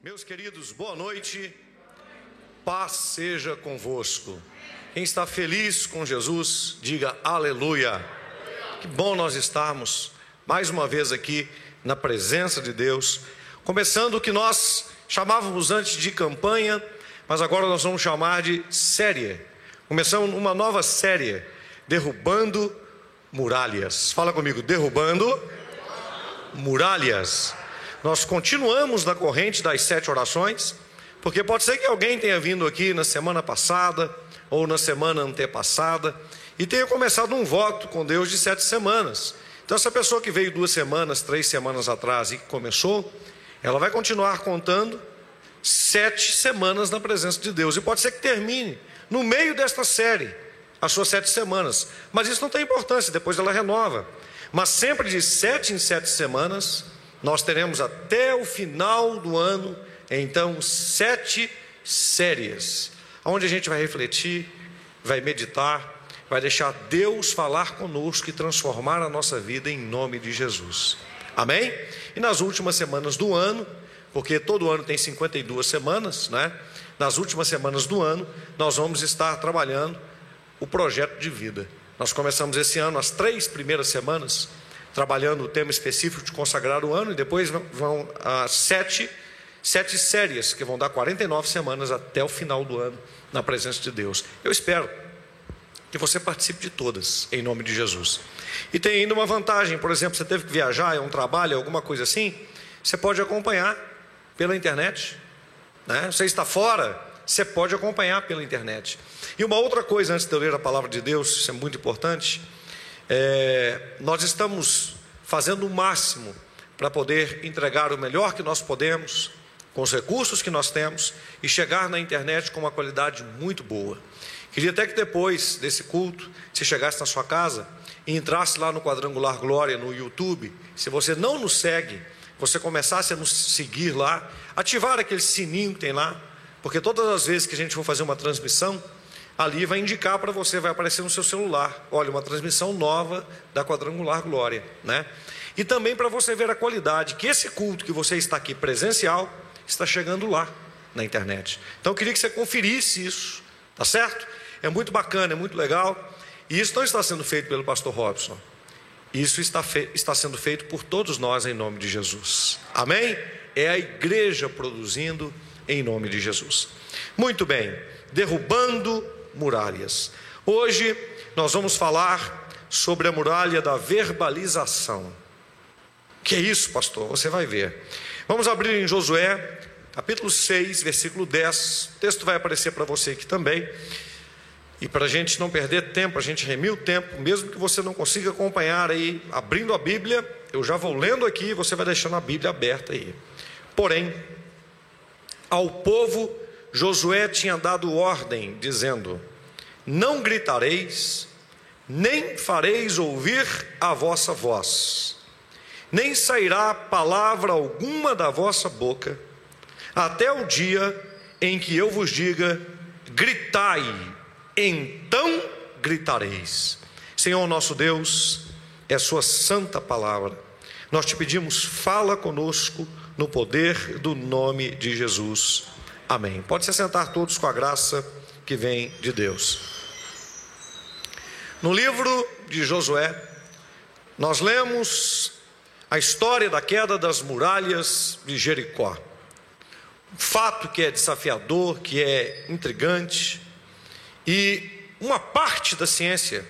Meus queridos, boa noite. Paz seja convosco. Quem está feliz com Jesus, diga aleluia. Que bom nós estarmos mais uma vez aqui na presença de Deus, começando o que nós chamávamos antes de campanha, mas agora nós vamos chamar de série. Começamos uma nova série, derrubando muralhas. Fala comigo, derrubando muralhas. Nós continuamos na corrente das sete orações, porque pode ser que alguém tenha vindo aqui na semana passada ou na semana antepassada e tenha começado um voto com Deus de sete semanas. Então, essa pessoa que veio duas semanas, três semanas atrás e que começou, ela vai continuar contando sete semanas na presença de Deus. E pode ser que termine no meio desta série as suas sete semanas. Mas isso não tem importância, depois ela renova. Mas sempre de sete em sete semanas, nós teremos até o final do ano, então, sete séries, onde a gente vai refletir, vai meditar, vai deixar Deus falar conosco e transformar a nossa vida em nome de Jesus. Amém? E nas últimas semanas do ano, porque todo ano tem 52 semanas, né? Nas últimas semanas do ano, nós vamos estar trabalhando o projeto de vida. Nós começamos esse ano, as três primeiras semanas, trabalhando o tema específico de consagrar o ano, e depois vão as sete, sete séries, que vão dar 49 semanas até o final do ano, na presença de Deus. Eu espero que você participe de todas, em nome de Jesus. E tem ainda uma vantagem, por exemplo, você teve que viajar, é um trabalho, alguma coisa assim, você pode acompanhar pela internet. Né? Você está fora, você pode acompanhar pela internet. E uma outra coisa, antes de eu ler a palavra de Deus, isso é muito importante, é, nós estamos fazendo o máximo para poder entregar o melhor que nós podemos, com os recursos que nós temos, e chegar na internet com uma qualidade muito boa. Queria até que depois desse culto, se chegasse na sua casa e entrasse lá no Quadrangular Glória no YouTube, se você não nos segue, você começasse a nos seguir lá, ativar aquele sininho que tem lá, porque todas as vezes que a gente for fazer uma transmissão, ali vai indicar para você, vai aparecer no seu celular, olha, uma transmissão nova da Quadrangular Glória, né? E também para você ver a qualidade que esse culto que você está aqui presencial está chegando lá na internet. Então eu queria que você conferisse isso, tá certo? É muito bacana, é muito legal. E isso não está sendo feito pelo pastor Robson. Isso está, está sendo feito por todos nós em nome de Jesus. Amém? É a igreja produzindo em nome de Jesus. Muito bem, derrubando muralhas. Hoje nós vamos falar sobre a muralha da verbalização. Que é isso, pastor? Você vai ver. Vamos abrir em Josué, capítulo 6, versículo 10. O texto vai aparecer para você aqui também. E para a gente não perder tempo, a gente remir o tempo, mesmo que você não consiga acompanhar aí, abrindo a Bíblia, eu já vou lendo aqui, você vai deixando a Bíblia aberta aí. Porém, ao povo, Josué tinha dado ordem, dizendo: Não gritareis, nem fareis ouvir a vossa voz, nem sairá palavra alguma da vossa boca, até o dia em que eu vos diga: gritai então gritareis. Senhor nosso Deus, é Sua santa palavra. Nós te pedimos, fala conosco no poder do nome de Jesus. Amém. Pode se sentar todos com a graça que vem de Deus. No livro de Josué, nós lemos a história da queda das muralhas de Jericó. Um fato que é desafiador, que é intrigante, e uma parte da ciência,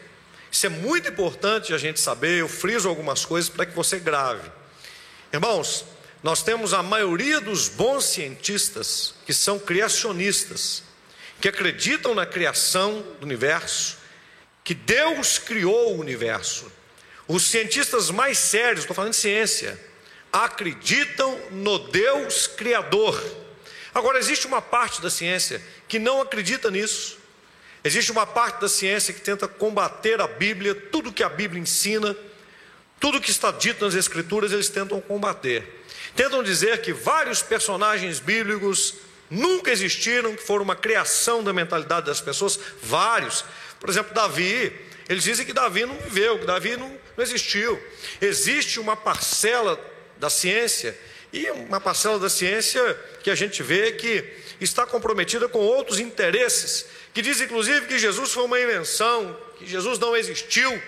isso é muito importante a gente saber, eu friso algumas coisas para que você grave. Irmãos, nós temos a maioria dos bons cientistas que são criacionistas, que acreditam na criação do universo, que Deus criou o universo. Os cientistas mais sérios, estou falando de ciência, acreditam no Deus Criador. Agora, existe uma parte da ciência que não acredita nisso. Existe uma parte da ciência que tenta combater a Bíblia, tudo que a Bíblia ensina, tudo que está dito nas Escrituras, eles tentam combater. Tentam dizer que vários personagens bíblicos nunca existiram, que foram uma criação da mentalidade das pessoas, vários. Por exemplo, Davi, eles dizem que Davi não viveu, que Davi não, não existiu. Existe uma parcela da ciência e uma parcela da ciência que a gente vê que está comprometida com outros interesses, que diz inclusive que Jesus foi uma invenção, que Jesus não existiu.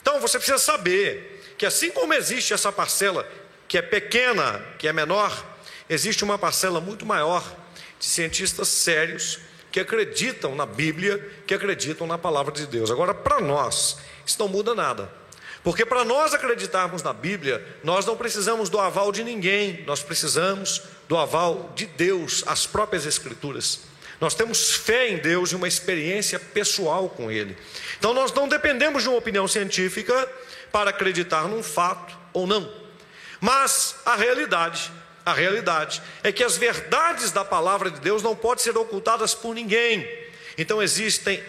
Então você precisa saber que assim como existe essa parcela que é pequena, que é menor, existe uma parcela muito maior de cientistas sérios que acreditam na Bíblia, que acreditam na palavra de Deus. Agora, para nós, isso não muda nada. Porque para nós acreditarmos na Bíblia, nós não precisamos do aval de ninguém, nós precisamos do aval de Deus, as próprias Escrituras. Nós temos fé em Deus e uma experiência pessoal com Ele. Então nós não dependemos de uma opinião científica para acreditar num fato ou não. Mas a realidade, a realidade é que as verdades da palavra de Deus não podem ser ocultadas por ninguém. Então existem,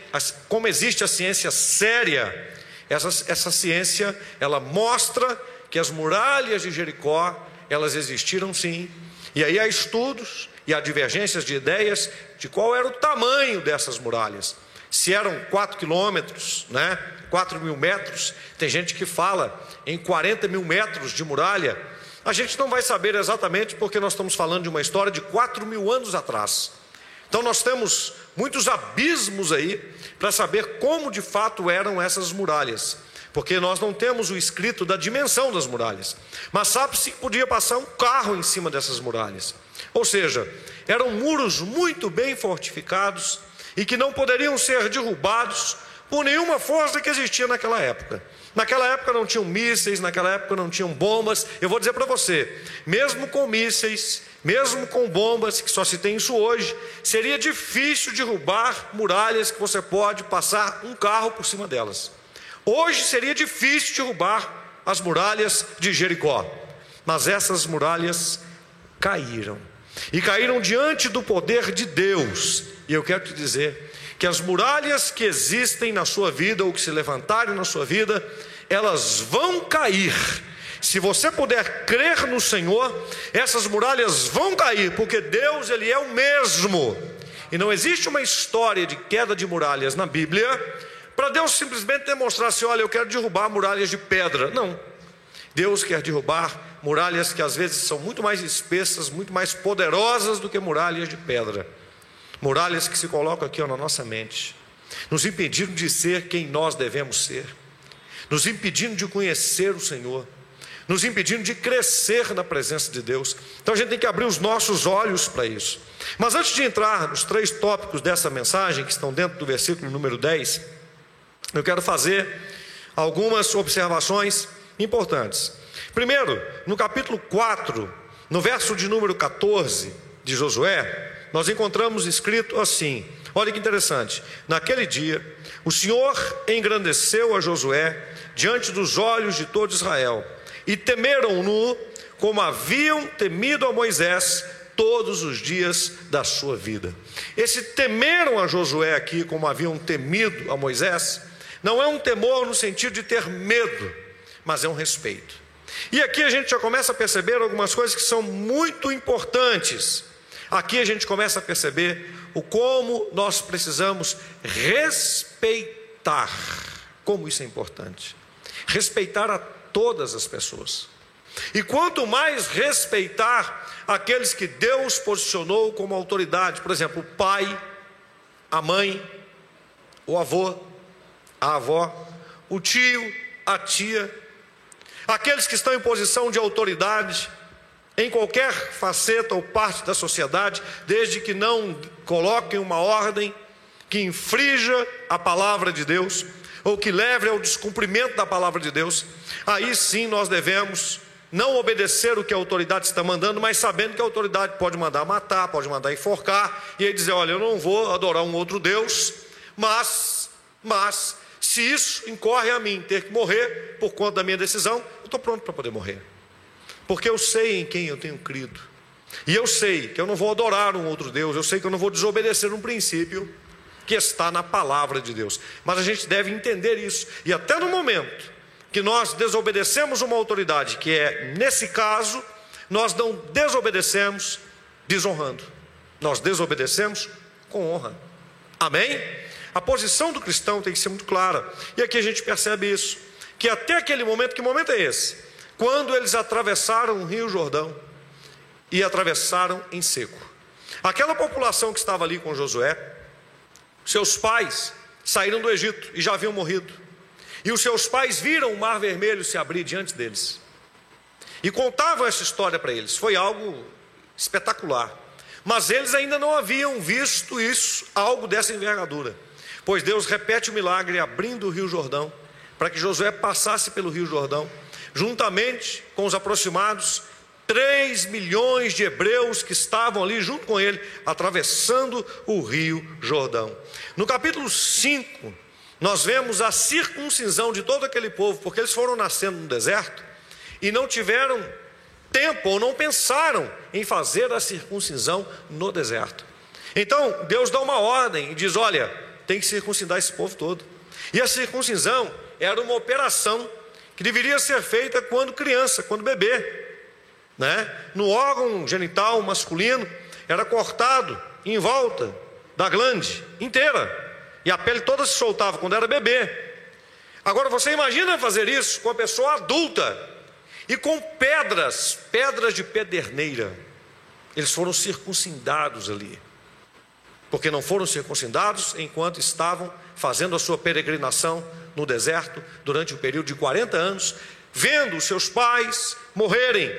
como existe a ciência séria, essa, essa ciência, ela mostra que as muralhas de Jericó, elas existiram sim. E aí há estudos e há divergências de ideias de qual era o tamanho dessas muralhas. Se eram 4 quilômetros, né? 4 mil metros, tem gente que fala em 40 mil metros de muralha. A gente não vai saber exatamente porque nós estamos falando de uma história de 4 mil anos atrás. Então nós temos muitos abismos aí para saber como de fato eram essas muralhas, porque nós não temos o escrito da dimensão das muralhas, mas sabe-se que podia passar um carro em cima dessas muralhas. Ou seja, eram muros muito bem fortificados e que não poderiam ser derrubados por nenhuma força que existia naquela época. Naquela época não tinham mísseis, naquela época não tinham bombas. Eu vou dizer para você, mesmo com mísseis, mesmo com bombas, que só se tem isso hoje, seria difícil derrubar muralhas que você pode passar um carro por cima delas. Hoje seria difícil derrubar as muralhas de Jericó, mas essas muralhas caíram e caíram diante do poder de Deus. E eu quero te dizer que as muralhas que existem na sua vida ou que se levantarem na sua vida, elas vão cair se você puder crer no Senhor, essas muralhas vão cair, porque Deus ele é o mesmo. E não existe uma história de queda de muralhas na Bíblia para Deus simplesmente demonstrar assim: olha, eu quero derrubar muralhas de pedra. Não. Deus quer derrubar muralhas que às vezes são muito mais espessas, muito mais poderosas do que muralhas de pedra. Muralhas que se colocam aqui ó, na nossa mente, nos impedindo de ser quem nós devemos ser, nos impedindo de conhecer o Senhor nos impedindo de crescer na presença de Deus. Então a gente tem que abrir os nossos olhos para isso. Mas antes de entrar nos três tópicos dessa mensagem, que estão dentro do versículo número 10, eu quero fazer algumas observações importantes. Primeiro, no capítulo 4, no verso de número 14 de Josué, nós encontramos escrito assim: olha que interessante. Naquele dia, o Senhor engrandeceu a Josué diante dos olhos de todo Israel e temeram-no como haviam temido a Moisés todos os dias da sua vida. Esse temeram a Josué aqui como haviam temido a Moisés, não é um temor no sentido de ter medo, mas é um respeito. E aqui a gente já começa a perceber algumas coisas que são muito importantes. Aqui a gente começa a perceber o como nós precisamos respeitar. Como isso é importante. Respeitar a todas as pessoas. E quanto mais respeitar aqueles que Deus posicionou como autoridade, por exemplo, o pai, a mãe, o avô, a avó, o tio, a tia, aqueles que estão em posição de autoridade em qualquer faceta ou parte da sociedade, desde que não coloquem uma ordem que infrinja a palavra de Deus, ou que leve ao descumprimento da palavra de Deus, aí sim nós devemos não obedecer o que a autoridade está mandando, mas sabendo que a autoridade pode mandar matar, pode mandar enforcar, e aí dizer: olha, eu não vou adorar um outro Deus, mas, mas, se isso incorre a mim ter que morrer por conta da minha decisão, eu estou pronto para poder morrer, porque eu sei em quem eu tenho crido, e eu sei que eu não vou adorar um outro Deus, eu sei que eu não vou desobedecer um princípio que está na palavra de Deus. Mas a gente deve entender isso. E até no momento que nós desobedecemos uma autoridade, que é nesse caso, nós não desobedecemos desonrando. Nós desobedecemos com honra. Amém? A posição do cristão tem que ser muito clara. E aqui a gente percebe isso, que até aquele momento, que momento é esse? Quando eles atravessaram o Rio Jordão, e atravessaram em seco. Aquela população que estava ali com Josué, seus pais saíram do Egito e já haviam morrido. E os seus pais viram o mar vermelho se abrir diante deles. E contavam essa história para eles. Foi algo espetacular. Mas eles ainda não haviam visto isso, algo dessa envergadura. Pois Deus repete o milagre abrindo o Rio Jordão, para que Josué passasse pelo Rio Jordão, juntamente com os aproximados 3 milhões de hebreus que estavam ali junto com ele, atravessando o Rio Jordão. No capítulo 5, nós vemos a circuncisão de todo aquele povo, porque eles foram nascendo no deserto e não tiveram tempo ou não pensaram em fazer a circuncisão no deserto. Então, Deus dá uma ordem e diz: Olha, tem que circuncidar esse povo todo. E a circuncisão era uma operação que deveria ser feita quando criança, quando bebê. Né? No órgão genital masculino era cortado em volta da glande inteira e a pele toda se soltava quando era bebê. Agora você imagina fazer isso com a pessoa adulta e com pedras, pedras de pederneira. Eles foram circuncidados ali. Porque não foram circuncidados enquanto estavam fazendo a sua peregrinação no deserto durante o período de 40 anos, vendo seus pais morrerem,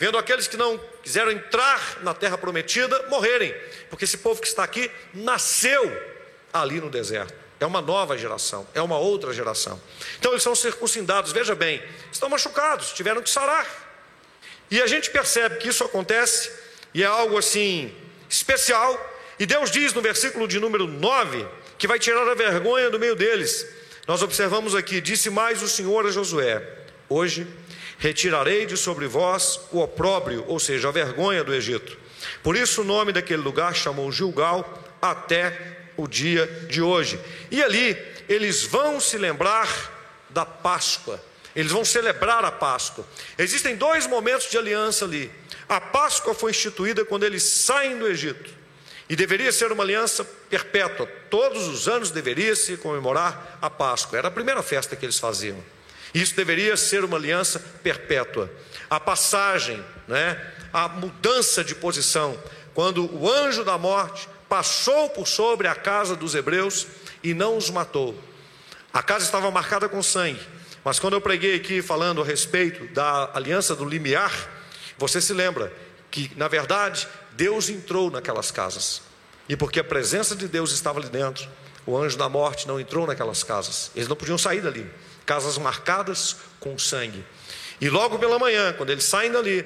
vendo aqueles que não quiseram entrar na terra prometida morrerem, porque esse povo que está aqui nasceu ali no deserto. É uma nova geração, é uma outra geração. Então eles são circuncidados, veja bem, estão machucados, tiveram que sarar. E a gente percebe que isso acontece e é algo assim especial. E Deus diz no versículo de número 9 que vai tirar a vergonha do meio deles. Nós observamos aqui: disse mais o Senhor a Josué: Hoje retirarei de sobre vós o opróbrio, ou seja, a vergonha do Egito. Por isso o nome daquele lugar chamou Gilgal até o dia de hoje. E ali eles vão se lembrar da Páscoa. Eles vão celebrar a Páscoa. Existem dois momentos de aliança ali. A Páscoa foi instituída quando eles saem do Egito. E deveria ser uma aliança perpétua. Todos os anos deveria se comemorar a Páscoa. Era a primeira festa que eles faziam. Isso deveria ser uma aliança perpétua. A passagem, né? a mudança de posição. Quando o anjo da morte passou por sobre a casa dos hebreus e não os matou. A casa estava marcada com sangue, mas quando eu preguei aqui falando a respeito da aliança do limiar, você se lembra que, na verdade, Deus entrou naquelas casas. E porque a presença de Deus estava ali dentro, o anjo da morte não entrou naquelas casas. Eles não podiam sair dali. Casas marcadas com sangue. E logo pela manhã, quando eles saem dali,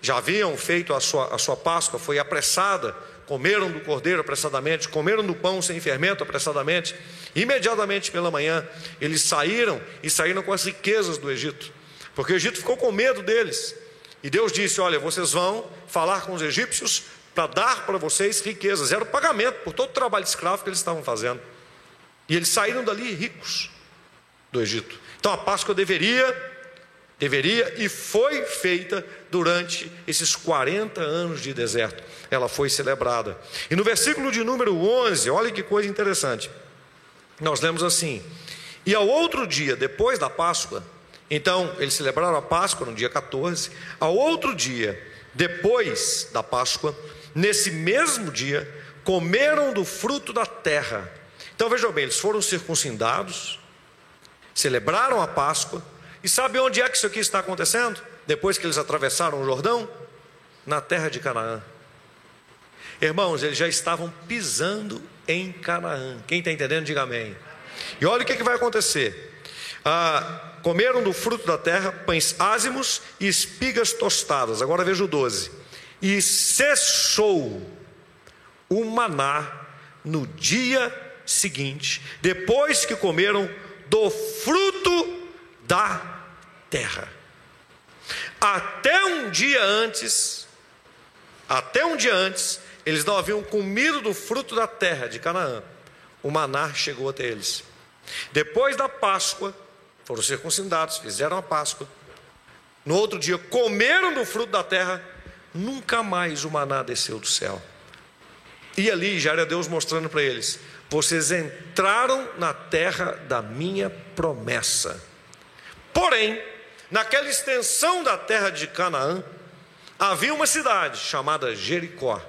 já haviam feito a sua, a sua Páscoa, foi apressada comeram do cordeiro apressadamente, comeram do pão sem fermento apressadamente. Imediatamente pela manhã, eles saíram e saíram com as riquezas do Egito, porque o Egito ficou com medo deles. E Deus disse: Olha, vocês vão falar com os egípcios para dar para vocês riquezas. Era o pagamento por todo o trabalho escravo que eles estavam fazendo. E eles saíram dali ricos do Egito. Então a Páscoa deveria Deveria e foi feita durante esses 40 anos de deserto. Ela foi celebrada. E no versículo de número 11, olha que coisa interessante. Nós lemos assim: E ao outro dia, depois da Páscoa, então eles celebraram a Páscoa no dia 14. Ao outro dia, depois da Páscoa, nesse mesmo dia, comeram do fruto da terra. Então vejam bem, eles foram circuncidados, celebraram a Páscoa e sabe onde é que isso aqui está acontecendo? Depois que eles atravessaram o Jordão? Na terra de Canaã. Irmãos, eles já estavam pisando em Canaã. Quem está entendendo, diga amém. E olha o que, que vai acontecer. Ah, comeram do fruto da terra pães ázimos e espigas tostadas. Agora veja o 12. E cessou o maná no dia seguinte, depois que comeram do fruto da terra. Até um dia antes, até um dia antes, eles não haviam comido do fruto da terra de Canaã. O maná chegou até eles. Depois da Páscoa, foram circuncidados, fizeram a Páscoa. No outro dia, comeram do fruto da terra, nunca mais o maná desceu do céu. E ali já era Deus mostrando para eles: vocês entraram na terra da minha promessa. Porém, naquela extensão da terra de Canaã, havia uma cidade chamada Jericó,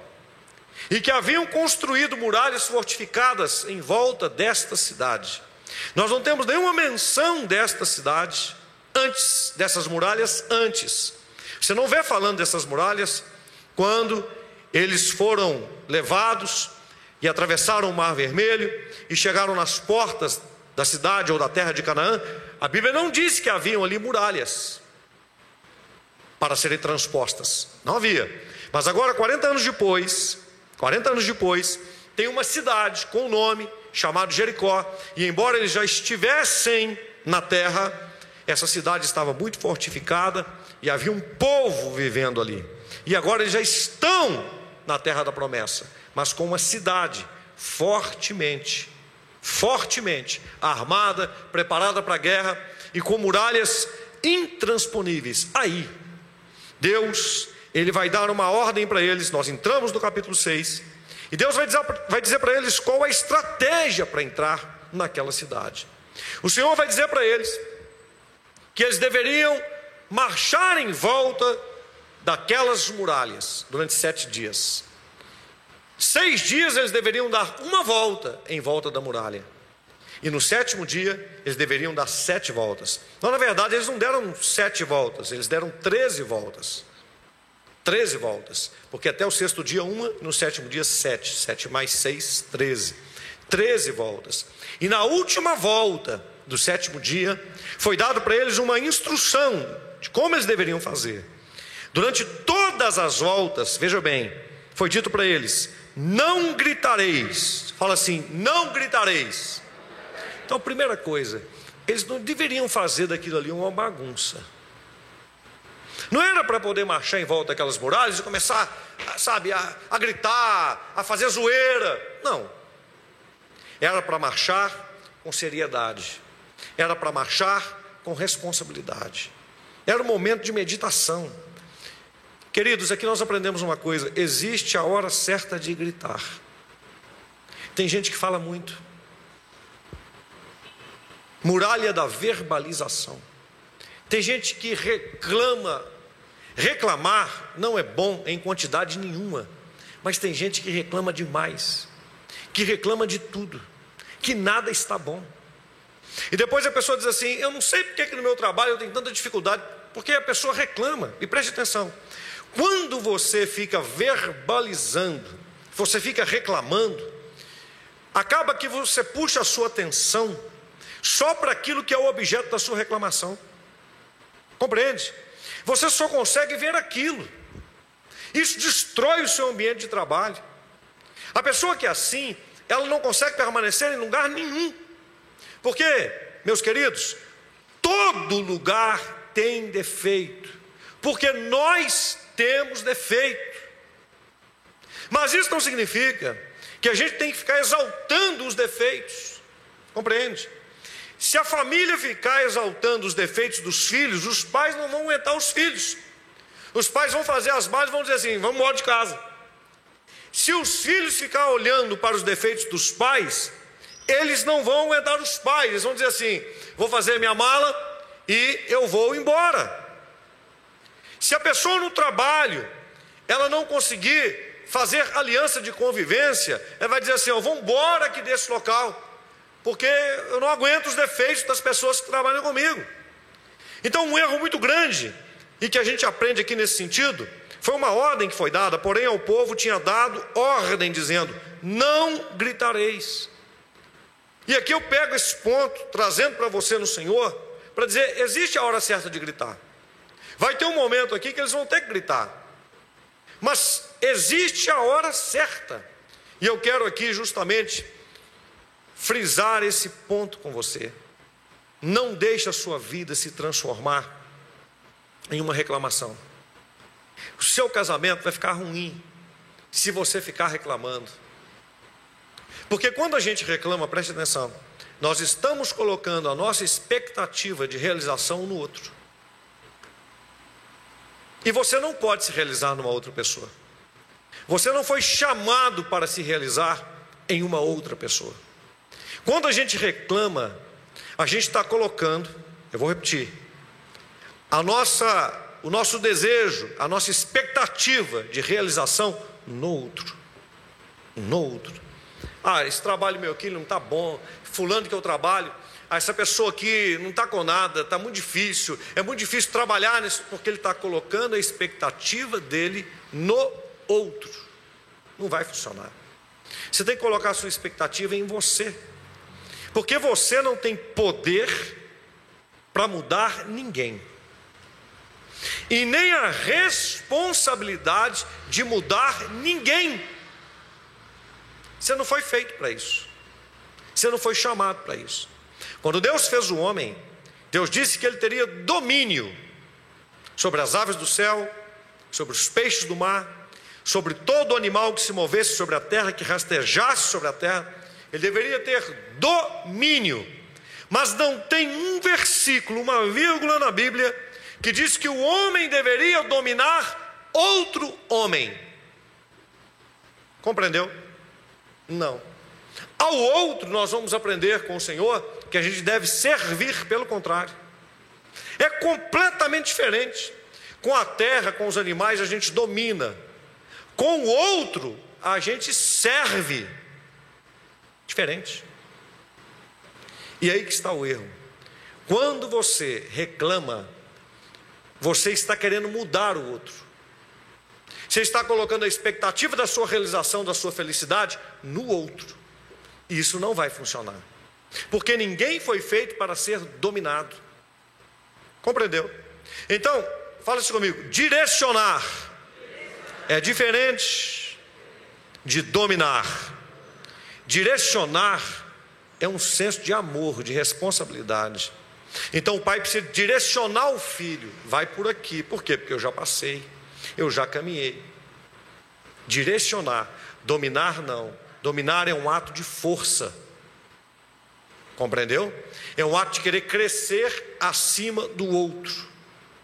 e que haviam construído muralhas fortificadas em volta desta cidade. Nós não temos nenhuma menção desta cidade antes, dessas muralhas antes. Você não vê falando dessas muralhas quando eles foram levados e atravessaram o Mar Vermelho e chegaram nas portas da cidade ou da terra de Canaã. A Bíblia não diz que haviam ali muralhas para serem transpostas. Não havia. Mas agora, 40 anos depois, 40 anos depois, tem uma cidade com o um nome chamado Jericó, e embora eles já estivessem na terra, essa cidade estava muito fortificada e havia um povo vivendo ali. E agora eles já estão na terra da promessa, mas com uma cidade fortemente, fortemente armada, preparada para a guerra e com muralhas intransponíveis. Aí, Deus, ele vai dar uma ordem para eles. Nós entramos no capítulo 6 e Deus vai dizer, vai dizer para eles qual a estratégia para entrar naquela cidade. O Senhor vai dizer para eles que eles deveriam marchar em volta daquelas muralhas durante sete dias. Seis dias eles deveriam dar uma volta em volta da muralha. E no sétimo dia, eles deveriam dar sete voltas. Então, na verdade, eles não deram sete voltas, eles deram treze voltas. Treze voltas. Porque até o sexto dia, uma, no sétimo dia, sete. Sete mais seis, treze. Treze voltas. E na última volta do sétimo dia, foi dado para eles uma instrução de como eles deveriam fazer. Durante todas as voltas, veja bem, foi dito para eles: não gritareis. Fala assim: não gritareis. Então, primeira coisa, eles não deveriam fazer daquilo ali uma bagunça. Não era para poder marchar em volta daquelas muralhas e começar, sabe, a, a gritar, a fazer zoeira. Não. Era para marchar com seriedade. Era para marchar com responsabilidade. Era um momento de meditação. Queridos, aqui nós aprendemos uma coisa: existe a hora certa de gritar. Tem gente que fala muito. Muralha da verbalização. Tem gente que reclama Reclamar não é bom em quantidade nenhuma, mas tem gente que reclama demais, que reclama de tudo, que nada está bom. E depois a pessoa diz assim: Eu não sei porque que no meu trabalho eu tenho tanta dificuldade, porque a pessoa reclama, e preste atenção, quando você fica verbalizando, você fica reclamando, acaba que você puxa a sua atenção só para aquilo que é o objeto da sua reclamação. Compreende? Você só consegue ver aquilo. Isso destrói o seu ambiente de trabalho. A pessoa que é assim, ela não consegue permanecer em lugar nenhum. Porque, meus queridos, todo lugar tem defeito. Porque nós temos defeito. Mas isso não significa que a gente tem que ficar exaltando os defeitos. Compreende? Se a família ficar exaltando os defeitos dos filhos, os pais não vão aguentar os filhos. Os pais vão fazer as bases e vão dizer assim: vamos embora de casa. Se os filhos ficar olhando para os defeitos dos pais, eles não vão aguentar os pais. Eles vão dizer assim: vou fazer minha mala e eu vou embora. Se a pessoa no trabalho ela não conseguir fazer aliança de convivência, ela vai dizer assim: eu vou embora aqui desse local porque eu não aguento os defeitos das pessoas que trabalham comigo. Então, um erro muito grande, e que a gente aprende aqui nesse sentido, foi uma ordem que foi dada, porém ao povo tinha dado ordem dizendo: não gritareis. E aqui eu pego esse ponto, trazendo para você no Senhor, para dizer: existe a hora certa de gritar. Vai ter um momento aqui que eles vão ter que gritar, mas existe a hora certa. E eu quero aqui justamente frisar esse ponto com você. Não deixe a sua vida se transformar em uma reclamação. O seu casamento vai ficar ruim se você ficar reclamando. Porque quando a gente reclama, preste atenção, nós estamos colocando a nossa expectativa de realização no outro. E você não pode se realizar numa outra pessoa. Você não foi chamado para se realizar em uma outra pessoa. Quando a gente reclama, a gente está colocando, eu vou repetir, a nossa o nosso desejo, a nossa expectativa de realização no outro. No outro. Ah, esse trabalho meu aqui não está bom. Fulano que eu trabalho, ah, essa pessoa aqui não está com nada, está muito difícil. É muito difícil trabalhar nisso, porque ele está colocando a expectativa dele no outro. Não vai funcionar. Você tem que colocar a sua expectativa em você. Porque você não tem poder para mudar ninguém. E nem a responsabilidade de mudar ninguém. Você não foi feito para isso. Você não foi chamado para isso. Quando Deus fez o homem, Deus disse que ele teria domínio sobre as aves do céu, sobre os peixes do mar, sobre todo animal que se movesse sobre a terra, que rastejasse sobre a terra. Ele deveria ter domínio. Mas não tem um versículo, uma vírgula na Bíblia, que diz que o homem deveria dominar outro homem. Compreendeu? Não. Ao outro, nós vamos aprender com o Senhor que a gente deve servir, pelo contrário. É completamente diferente. Com a terra, com os animais, a gente domina. Com o outro, a gente serve. Diferente. E aí que está o erro. Quando você reclama, você está querendo mudar o outro. Você está colocando a expectativa da sua realização, da sua felicidade no outro. E isso não vai funcionar. Porque ninguém foi feito para ser dominado. Compreendeu? Então, fala isso comigo: direcionar é diferente de dominar. Direcionar é um senso de amor, de responsabilidade. Então o pai precisa direcionar o filho, vai por aqui. Por quê? Porque eu já passei eu já caminhei. Direcionar, dominar não. Dominar é um ato de força. Compreendeu? É um ato de querer crescer acima do outro.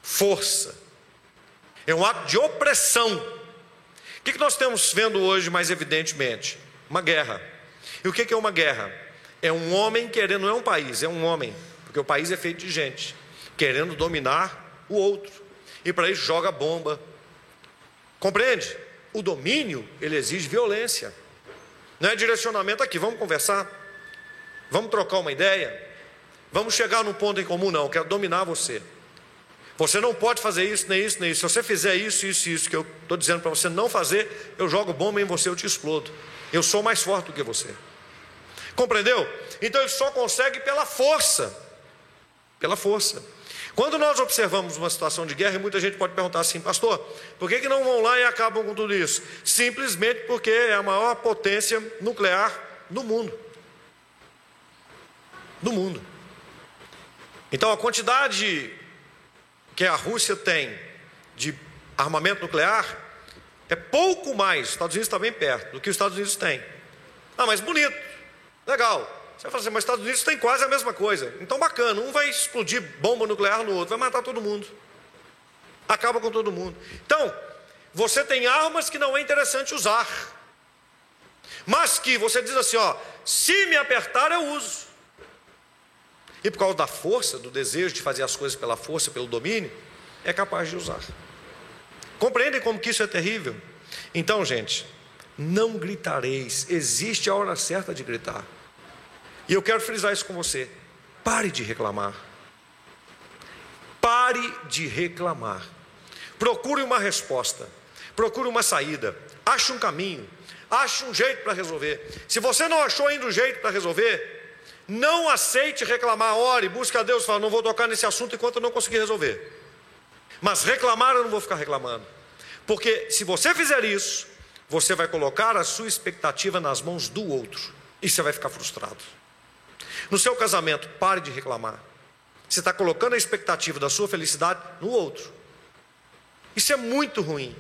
Força. É um ato de opressão. O que nós estamos vendo hoje mais evidentemente? Uma guerra. E o que é uma guerra? É um homem querendo, não é um país, é um homem, porque o país é feito de gente, querendo dominar o outro. E para isso joga bomba, Compreende? O domínio, ele exige violência. Não é direcionamento aqui, vamos conversar. Vamos trocar uma ideia. Vamos chegar num ponto em comum, não. Eu quero dominar você. Você não pode fazer isso, nem isso, nem isso. Se você fizer isso, isso isso que eu estou dizendo para você não fazer, eu jogo bomba em você, eu te explodo. Eu sou mais forte do que você. Compreendeu? Então ele só consegue pela força. Pela força. Quando nós observamos uma situação de guerra, muita gente pode perguntar assim, pastor, por que, que não vão lá e acabam com tudo isso? Simplesmente porque é a maior potência nuclear do mundo. Do mundo. Então a quantidade que a Rússia tem de armamento nuclear é pouco mais, os Estados Unidos está bem perto, do que os Estados Unidos têm. Ah, mas bonito, legal. Você vai falar assim, mas Estados Unidos tem quase a mesma coisa. Então bacana, um vai explodir bomba nuclear no outro, vai matar todo mundo. Acaba com todo mundo. Então, você tem armas que não é interessante usar. Mas que você diz assim, ó, se me apertar eu uso. E por causa da força, do desejo de fazer as coisas pela força, pelo domínio, é capaz de usar. Compreendem como que isso é terrível? Então, gente, não gritareis, existe a hora certa de gritar. E eu quero frisar isso com você. Pare de reclamar. Pare de reclamar. Procure uma resposta. Procure uma saída. Ache um caminho. Ache um jeito para resolver. Se você não achou ainda um jeito para resolver, não aceite reclamar. Ore, busque a Deus. Fala, não vou tocar nesse assunto enquanto eu não conseguir resolver. Mas reclamar eu não vou ficar reclamando. Porque se você fizer isso, você vai colocar a sua expectativa nas mãos do outro. E você vai ficar frustrado. No seu casamento, pare de reclamar. Você está colocando a expectativa da sua felicidade no outro. Isso é muito ruim.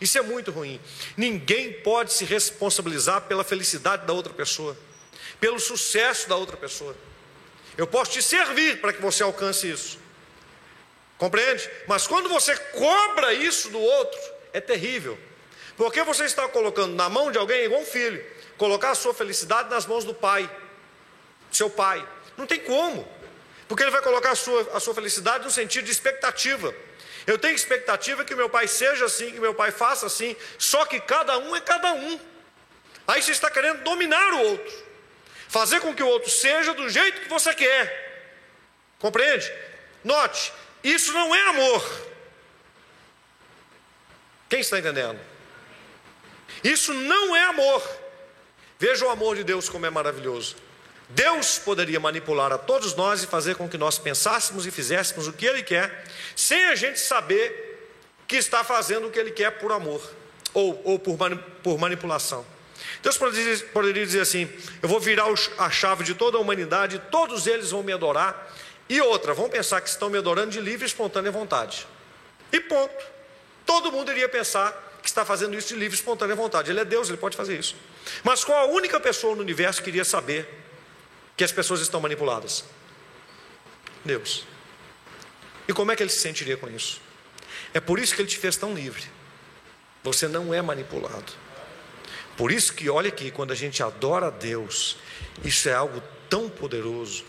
Isso é muito ruim. Ninguém pode se responsabilizar pela felicidade da outra pessoa, pelo sucesso da outra pessoa. Eu posso te servir para que você alcance isso. Compreende? Mas quando você cobra isso do outro, é terrível. Porque você está colocando na mão de alguém, igual um filho, colocar a sua felicidade nas mãos do pai seu pai. Não tem como. Porque ele vai colocar a sua, a sua felicidade no sentido de expectativa. Eu tenho expectativa que meu pai seja assim, que meu pai faça assim, só que cada um é cada um. Aí você está querendo dominar o outro, fazer com que o outro seja do jeito que você quer. Compreende? Note, isso não é amor. Quem está entendendo? Isso não é amor. Veja o amor de Deus como é maravilhoso. Deus poderia manipular a todos nós e fazer com que nós pensássemos e fizéssemos o que Ele quer, sem a gente saber que está fazendo o que Ele quer por amor ou, ou por, mani por manipulação. Deus poderia, poderia dizer assim: Eu vou virar a chave de toda a humanidade, todos eles vão me adorar, e outra, vão pensar que estão me adorando de livre e espontânea vontade. E ponto. Todo mundo iria pensar que está fazendo isso de livre e espontânea vontade. Ele é Deus, ele pode fazer isso. Mas qual a única pessoa no universo que iria saber que as pessoas estão manipuladas? Deus. E como é que ele se sentiria com isso? É por isso que ele te fez tão livre. Você não é manipulado. Por isso que olha aqui, quando a gente adora a Deus, isso é algo tão poderoso.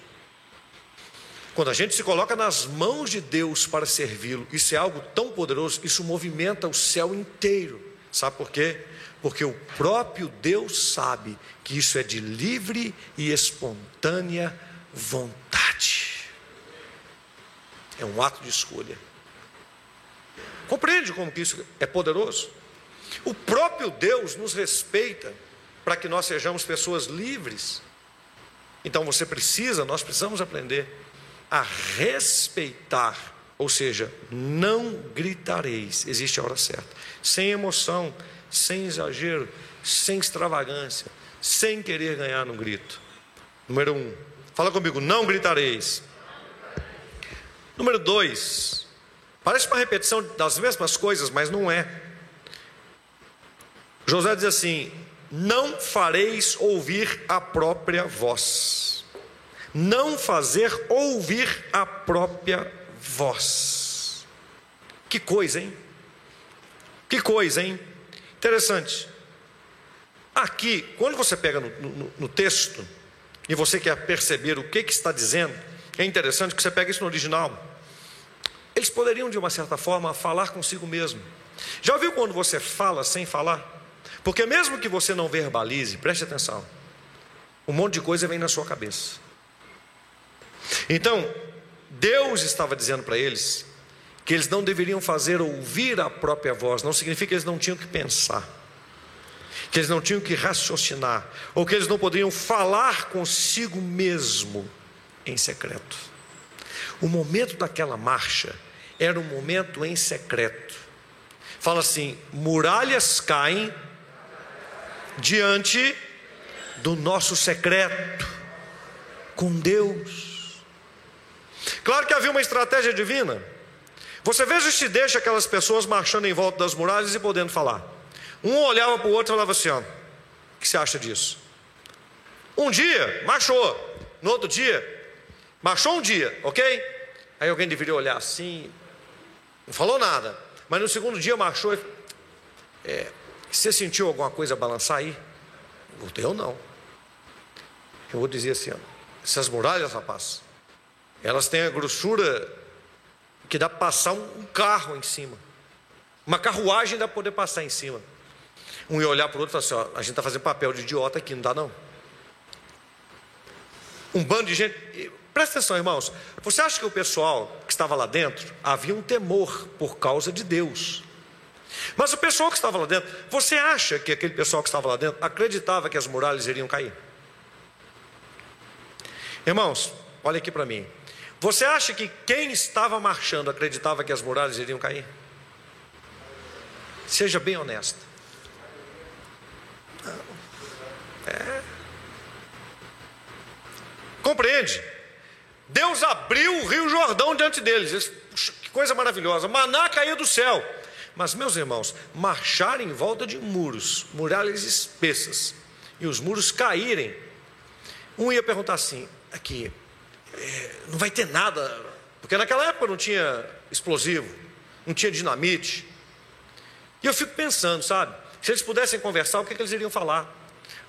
Quando a gente se coloca nas mãos de Deus para servi-lo, isso é algo tão poderoso, isso movimenta o céu inteiro. Sabe por quê? Porque o próprio Deus sabe que isso é de livre e espontânea vontade. É um ato de escolha. Compreende como que isso é poderoso? O próprio Deus nos respeita para que nós sejamos pessoas livres. Então você precisa, nós precisamos aprender a respeitar, ou seja, não gritareis, existe a hora certa, sem emoção, sem exagero, sem extravagância, sem querer ganhar no grito. Número um, fala comigo, não gritareis. Número dois, parece uma repetição das mesmas coisas, mas não é. José diz assim: Não fareis ouvir a própria voz. Não fazer ouvir a própria voz. Que coisa, hein? Que coisa, hein? Interessante. Aqui, quando você pega no, no, no texto e você quer perceber o que, que está dizendo, é interessante que você pegue isso no original. Eles poderiam, de uma certa forma, falar consigo mesmo. Já ouviu quando você fala sem falar? Porque mesmo que você não verbalize, preste atenção, um monte de coisa vem na sua cabeça. Então, Deus estava dizendo para eles que eles não deveriam fazer ouvir a própria voz, não significa que eles não tinham que pensar, que eles não tinham que raciocinar, ou que eles não poderiam falar consigo mesmo em secreto. O momento daquela marcha era um momento em secreto. Fala assim: muralhas caem diante do nosso secreto com Deus. Claro que havia uma estratégia divina. Você veja se deixa aquelas pessoas marchando em volta das muralhas e podendo falar. Um olhava para o outro e falava assim: ó, o que você acha disso? Um dia, marchou. No outro dia, marchou um dia, ok? Aí alguém deveria olhar assim, não falou nada. Mas no segundo dia marchou e. É, você sentiu alguma coisa balançar aí? Eu não. Eu vou dizer assim: ó, essas muralhas, rapaz, elas têm a grossura que dá para passar um carro em cima. Uma carruagem dá para poder passar em cima. Um ia olhar para o outro e falar assim: ó, a gente está fazendo papel de idiota aqui, não dá não. Um bando de gente. Presta atenção, irmãos. Você acha que o pessoal que estava lá dentro havia um temor por causa de Deus? Mas o pessoal que estava lá dentro, você acha que aquele pessoal que estava lá dentro acreditava que as muralhas iriam cair? Irmãos, olha aqui para mim. Você acha que quem estava marchando acreditava que as muralhas iriam cair? Seja bem honesto. É. Compreende? Deus abriu o rio Jordão diante deles. Puxa, que coisa maravilhosa. Maná caiu do céu. Mas, meus irmãos, marchar em volta de muros, muralhas espessas, e os muros caírem. Um ia perguntar assim: aqui, é, não vai ter nada, porque naquela época não tinha explosivo, não tinha dinamite. E eu fico pensando, sabe? Se eles pudessem conversar, o que, é que eles iriam falar?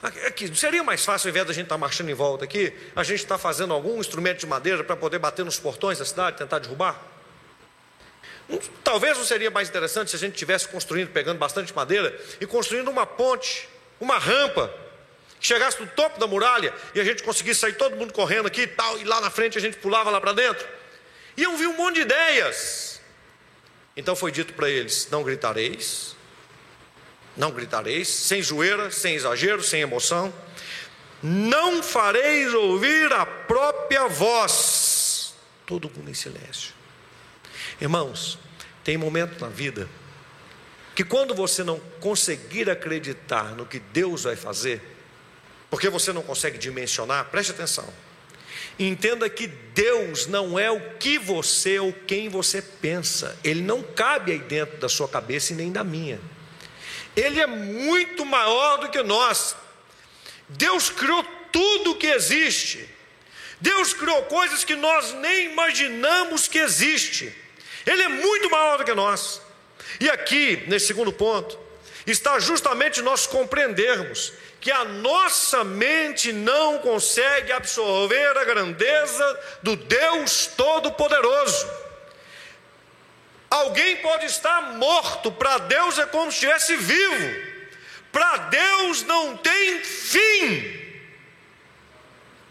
Aqui, seria mais fácil, ao invés da gente estar tá marchando em volta aqui, a gente estar tá fazendo algum instrumento de madeira para poder bater nos portões da cidade, tentar derrubar? Talvez não seria mais interessante se a gente tivesse construindo, pegando bastante madeira e construindo uma ponte, uma rampa, que chegasse no topo da muralha e a gente conseguisse sair todo mundo correndo aqui e tal, e lá na frente a gente pulava lá para dentro. Iam vir um monte de ideias. Então foi dito para eles: não gritareis, não gritareis, sem zoeira, sem exagero, sem emoção, não fareis ouvir a própria voz, todo mundo em silêncio. Irmãos, tem momento na vida que quando você não conseguir acreditar no que Deus vai fazer, porque você não consegue dimensionar, preste atenção. Entenda que Deus não é o que você ou quem você pensa, Ele não cabe aí dentro da sua cabeça e nem da minha. Ele é muito maior do que nós. Deus criou tudo o que existe. Deus criou coisas que nós nem imaginamos que existe. Ele é muito maior do que nós. E aqui, nesse segundo ponto, está justamente nós compreendermos que a nossa mente não consegue absorver a grandeza do Deus Todo-Poderoso. Alguém pode estar morto, para Deus é como se estivesse vivo. Para Deus não tem fim.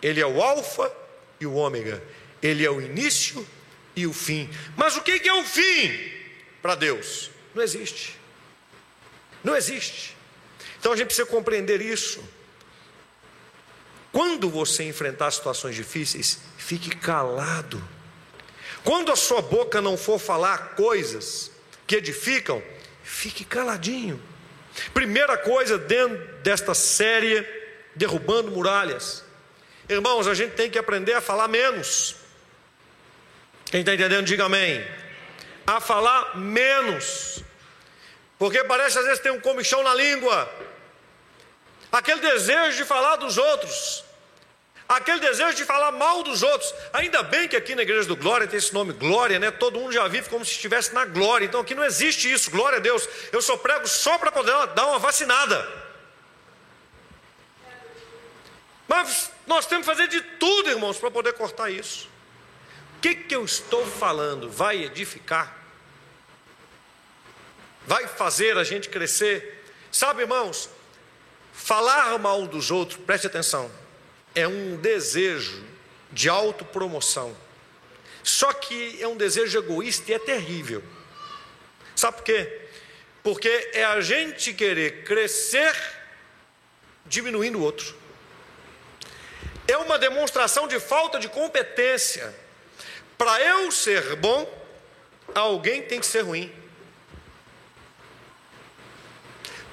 Ele é o Alfa e o Ômega. Ele é o início e o fim. Mas o que é o fim para Deus? Não existe. Não existe. Então a gente precisa compreender isso. Quando você enfrentar situações difíceis, fique calado. Quando a sua boca não for falar coisas que edificam, fique caladinho. Primeira coisa dentro desta série Derrubando Muralhas. Irmãos, a gente tem que aprender a falar menos. Quem está entendendo, diga amém. A falar menos. Porque parece às vezes tem um comichão na língua. Aquele desejo de falar dos outros. Aquele desejo de falar mal dos outros. Ainda bem que aqui na igreja do Glória tem esse nome Glória, né? Todo mundo já vive como se estivesse na glória. Então aqui não existe isso. Glória a Deus. Eu só prego só para poder dar uma vacinada. Mas nós temos que fazer de tudo, irmãos, para poder cortar isso. Que, que eu estou falando? Vai edificar? Vai fazer a gente crescer? Sabe, irmãos, falar mal dos outros, preste atenção, é um desejo de autopromoção. Só que é um desejo egoísta e é terrível. Sabe por quê? Porque é a gente querer crescer diminuindo o outro. É uma demonstração de falta de competência. Para eu ser bom, alguém tem que ser ruim.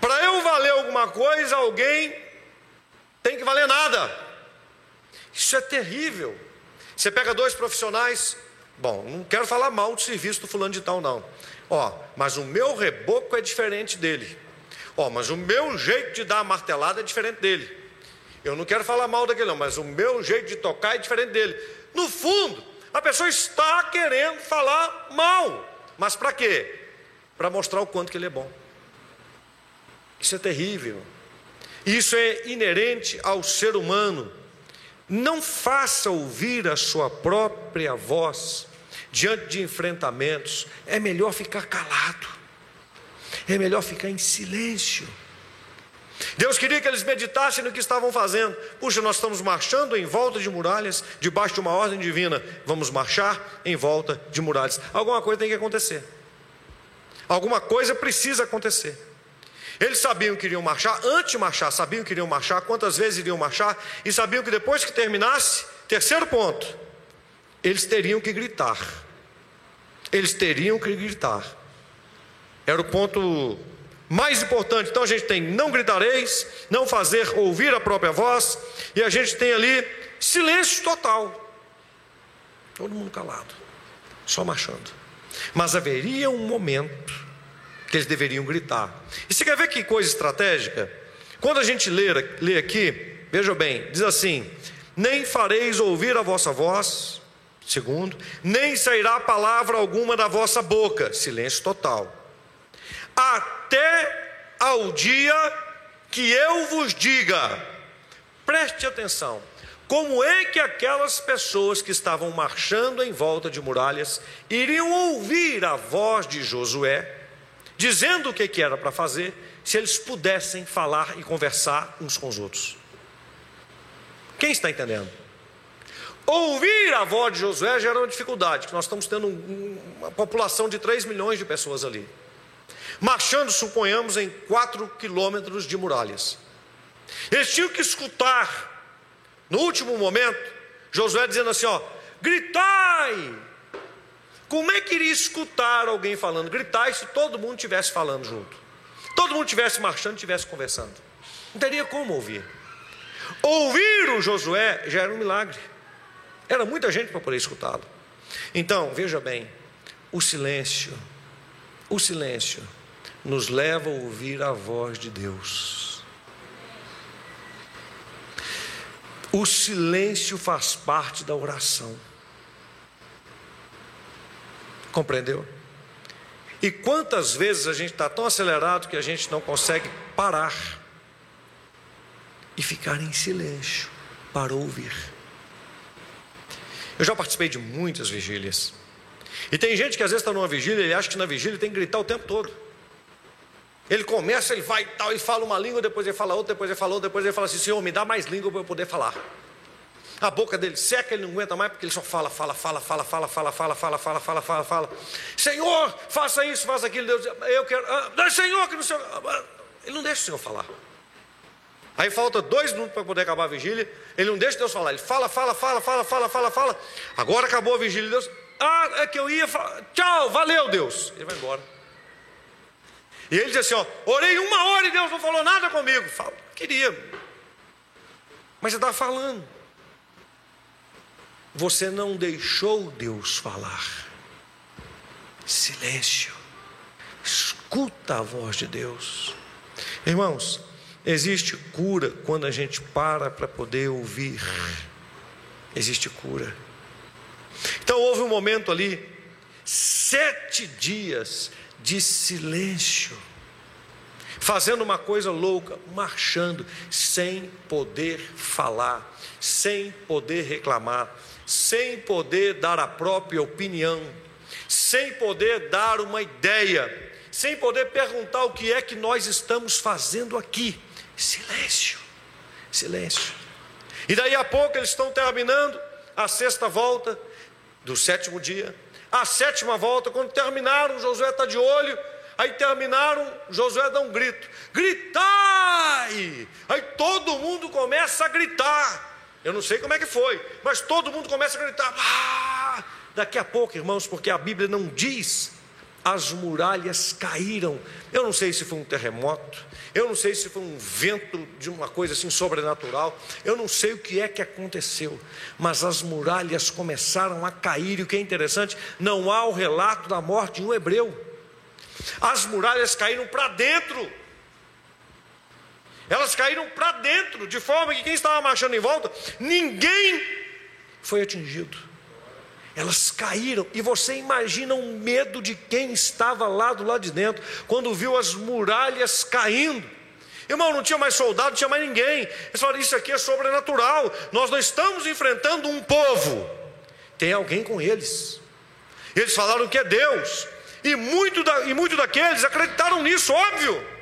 Para eu valer alguma coisa, alguém tem que valer nada. Isso é terrível. Você pega dois profissionais, bom, não quero falar mal do serviço do fulano de tal, não. Ó, mas o meu reboco é diferente dele. Ó, mas o meu jeito de dar a martelada é diferente dele. Eu não quero falar mal daquele, não, mas o meu jeito de tocar é diferente dele. No fundo, a pessoa está querendo falar mal. Mas para quê? Para mostrar o quanto que ele é bom. Isso é terrível. Isso é inerente ao ser humano. Não faça ouvir a sua própria voz diante de enfrentamentos. É melhor ficar calado. É melhor ficar em silêncio. Deus queria que eles meditassem no que estavam fazendo. Puxa, nós estamos marchando em volta de muralhas, debaixo de uma ordem divina. Vamos marchar em volta de muralhas. Alguma coisa tem que acontecer. Alguma coisa precisa acontecer. Eles sabiam que iriam marchar, antes de marchar, sabiam que iriam marchar, quantas vezes iriam marchar, e sabiam que depois que terminasse, terceiro ponto, eles teriam que gritar. Eles teriam que gritar. Era o ponto mais importante. Então a gente tem não gritareis, não fazer ouvir a própria voz, e a gente tem ali silêncio total. Todo mundo calado, só marchando. Mas haveria um momento que eles deveriam gritar. E você quer ver que coisa estratégica? Quando a gente lê, lê aqui, veja bem, diz assim: Nem fareis ouvir a vossa voz, segundo, nem sairá palavra alguma da vossa boca, silêncio total, até ao dia que eu vos diga. Preste atenção. como é que aquelas pessoas que estavam marchando em volta de muralhas iriam ouvir a voz de Josué, dizendo o que, que era para fazer, se eles pudessem falar e conversar uns com os outros? Quem está entendendo? Ouvir a voz de Josué gera uma dificuldade, que nós estamos tendo uma população de 3 milhões de pessoas ali. Marchando, suponhamos, em 4 quilômetros de muralhas. Eles tinham que escutar no último momento, Josué dizendo assim: ó, gritai! Como é que iria escutar alguém falando? Gritai se todo mundo estivesse falando junto. Todo mundo estivesse marchando, estivesse conversando. Não teria como ouvir. Ouvir o Josué já era um milagre. Era muita gente para poder escutá-lo. Então, veja bem, o silêncio, o silêncio nos leva a ouvir a voz de Deus. O silêncio faz parte da oração. Compreendeu? E quantas vezes a gente está tão acelerado que a gente não consegue parar e ficar em silêncio para ouvir. Eu já participei de muitas vigílias. E tem gente que às vezes está numa vigília, ele acha que na vigília tem que gritar o tempo todo. Ele começa, ele vai e tal, e fala uma língua, depois ele fala outra, depois ele fala outra, depois ele fala assim: Senhor, me dá mais língua para eu poder falar. A boca dele seca, ele não aguenta mais, porque ele só fala, fala, fala, fala, fala, fala, fala, fala, fala, fala, fala, fala. Senhor, faça isso, faça aquilo. Deus, eu quero. Ah, Senhor, que não sei. Ele não deixa o Senhor falar. Aí falta dois minutos para poder acabar a vigília. Ele não deixa Deus falar. Ele fala, fala, fala, fala, fala, fala, fala. Agora acabou a vigília. Deus. Ah, é que eu ia falar. Tchau, valeu, Deus. Ele vai embora. E ele diz assim: ó, orei uma hora e Deus não falou nada comigo. Fala, queria. Mas você estava falando. Você não deixou Deus falar. Silêncio. Escuta a voz de Deus. Irmãos, existe cura quando a gente para para poder ouvir. Existe cura. Então houve um momento ali, sete dias de silêncio, fazendo uma coisa louca, marchando, sem poder falar, sem poder reclamar, sem poder dar a própria opinião, sem poder dar uma ideia, sem poder perguntar o que é que nós estamos fazendo aqui. Silêncio, silêncio. E daí a pouco eles estão terminando a sexta volta do sétimo dia. A sétima volta, quando terminaram, Josué está de olho. Aí terminaram, Josué dá um grito: gritai! Aí todo mundo começa a gritar. Eu não sei como é que foi, mas todo mundo começa a gritar. Ah! Daqui a pouco, irmãos, porque a Bíblia não diz, as muralhas caíram. Eu não sei se foi um terremoto, eu não sei se foi um vento de uma coisa assim sobrenatural, eu não sei o que é que aconteceu, mas as muralhas começaram a cair, e o que é interessante, não há o relato da morte de um hebreu. As muralhas caíram para dentro. Elas caíram para dentro, de forma que quem estava marchando em volta, ninguém foi atingido. Elas caíram, e você imagina o medo de quem estava lá do lado de dentro, quando viu as muralhas caindo. Irmão, não tinha mais soldado, não tinha mais ninguém. Eles falaram: Isso aqui é sobrenatural. Nós não estamos enfrentando um povo, tem alguém com eles. Eles falaram que é Deus, e muito, da, e muito daqueles acreditaram nisso, óbvio.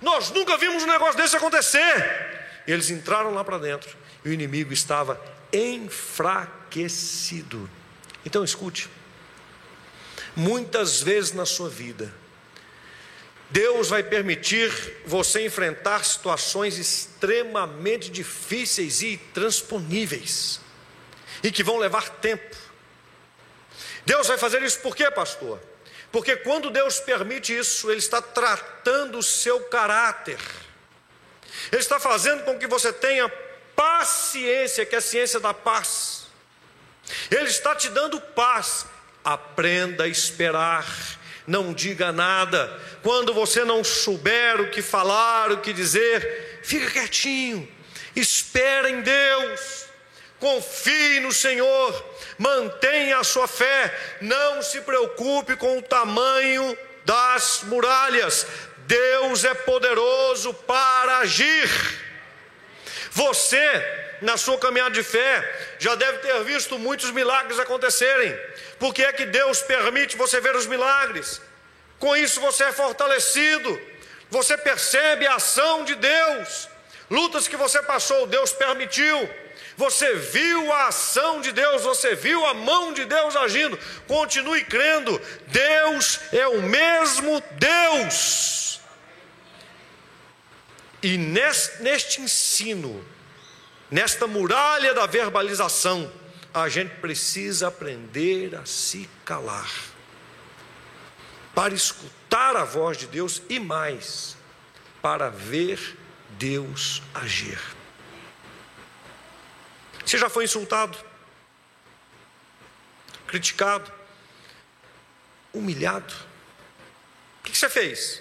Nós nunca vimos um negócio desse acontecer. Eles entraram lá para dentro e o inimigo estava enfraquecido. Então escute. Muitas vezes na sua vida, Deus vai permitir você enfrentar situações extremamente difíceis e intransponíveis, e que vão levar tempo. Deus vai fazer isso por quê, pastor? Porque quando Deus permite isso, Ele está tratando o seu caráter, Ele está fazendo com que você tenha paciência, que é a ciência da paz. Ele está te dando paz. Aprenda a esperar, não diga nada. Quando você não souber o que falar, o que dizer, fica quietinho, espera em Deus, confie no Senhor, mantenha a sua fé, não se preocupe com o tamanho das muralhas. Deus é poderoso para agir. Você na sua caminhada de fé, já deve ter visto muitos milagres acontecerem. Por que é que Deus permite você ver os milagres? Com isso você é fortalecido, você percebe a ação de Deus. Lutas que você passou, Deus permitiu. Você viu a ação de Deus, você viu a mão de Deus agindo. Continue crendo, Deus é o mesmo Deus. E neste, neste ensino, nesta muralha da verbalização, a gente precisa aprender a se calar, para escutar a voz de Deus e mais, para ver Deus agir. Você já foi insultado, criticado, humilhado? O que você fez?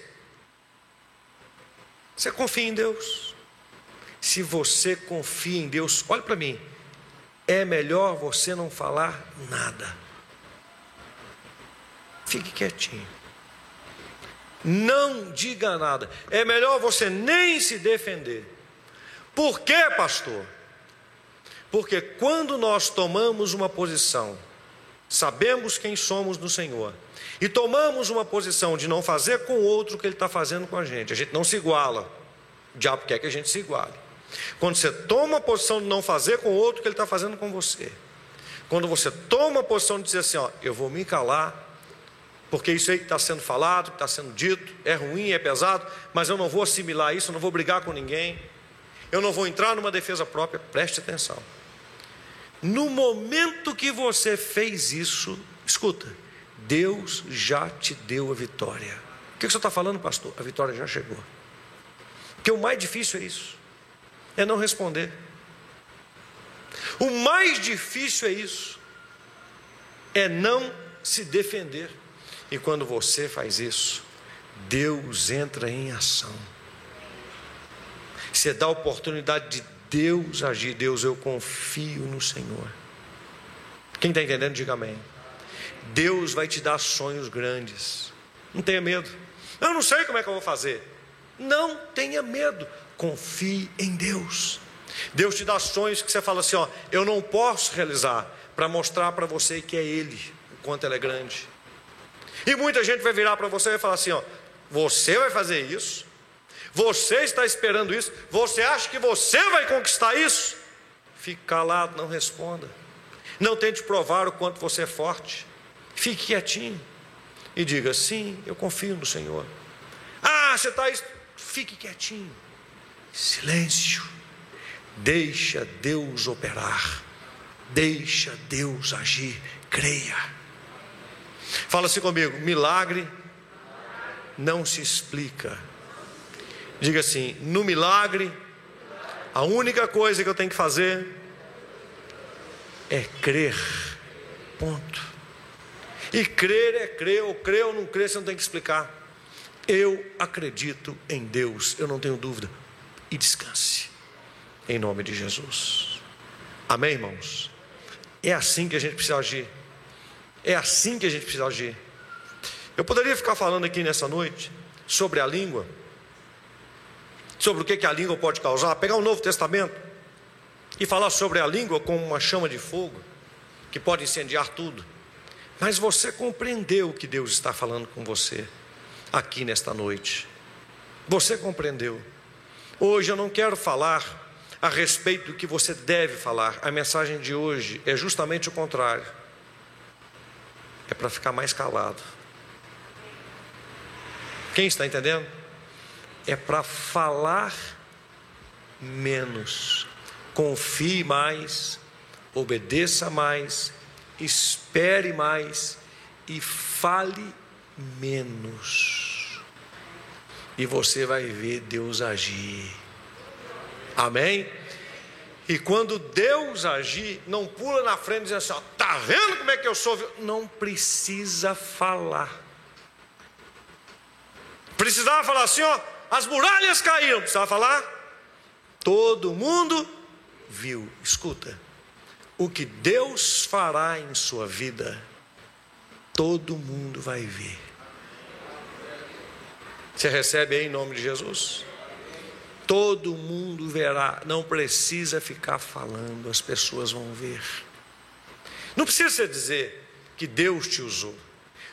Você confia em Deus? Se você confia em Deus, olhe para mim, é melhor você não falar nada. Fique quietinho. Não diga nada. É melhor você nem se defender. Por quê, pastor? Porque quando nós tomamos uma posição, sabemos quem somos no Senhor, e tomamos uma posição de não fazer com o outro o que ele está fazendo com a gente, a gente não se iguala. O diabo quer que a gente se iguale. Quando você toma a posição de não fazer com o outro que ele está fazendo com você, quando você toma a posição de dizer assim, ó, eu vou me calar, porque isso aí que está sendo falado, que está sendo dito, é ruim, é pesado, mas eu não vou assimilar isso, eu não vou brigar com ninguém, eu não vou entrar numa defesa própria, preste atenção. No momento que você fez isso, escuta, Deus já te deu a vitória. O que você está falando, pastor? A vitória já chegou. Porque o mais difícil é isso, é não responder. O mais difícil é isso, é não se defender. E quando você faz isso, Deus entra em ação. Você dá a oportunidade de Deus agir. Deus, eu confio no Senhor. Quem está entendendo, diga amém. Deus vai te dar sonhos grandes. Não tenha medo. Eu não sei como é que eu vou fazer. Não tenha medo. Confie em Deus. Deus te dá sonhos que você fala assim: ó, eu não posso realizar para mostrar para você que é Ele, o quanto Ele é grande. E muita gente vai virar para você e vai falar assim: ó, você vai fazer isso, você está esperando isso, você acha que você vai conquistar isso? Fique calado, não responda. Não tente provar o quanto você é forte. Fique quietinho e diga: sim, eu confio no Senhor. Ah, você está. Fique quietinho. Silêncio. Deixa Deus operar. Deixa Deus agir. Creia. Fala assim comigo: milagre não se explica. Diga assim: no milagre, a única coisa que eu tenho que fazer é crer. Ponto. E crer é crer, ou crer ou não crer, você não tem que explicar. Eu acredito em Deus, eu não tenho dúvida. E descanse, em nome de Jesus. Amém, irmãos? É assim que a gente precisa agir. É assim que a gente precisa agir. Eu poderia ficar falando aqui nessa noite sobre a língua, sobre o que, a língua pode causar, pegar o Novo Testamento e falar sobre a língua como uma chama de fogo que pode incendiar tudo. Mas você compreendeu o que Deus está falando com você aqui nesta noite. Você compreendeu. Hoje eu não quero falar a respeito do que você deve falar. A mensagem de hoje é justamente o contrário é para ficar mais calado. Quem está entendendo? É para falar menos, confie mais, obedeça mais, espere mais e fale menos. E você vai ver Deus agir. Amém? E quando Deus agir, não pula na frente dizendo assim: está vendo como é que eu sou? Não precisa falar. Precisava falar assim: ó, as muralhas caíram. Precisava falar? Todo mundo viu. Escuta, o que Deus fará em sua vida, todo mundo vai ver. Você recebe aí em nome de Jesus? Todo mundo verá, não precisa ficar falando, as pessoas vão ver. Não precisa dizer que Deus te usou,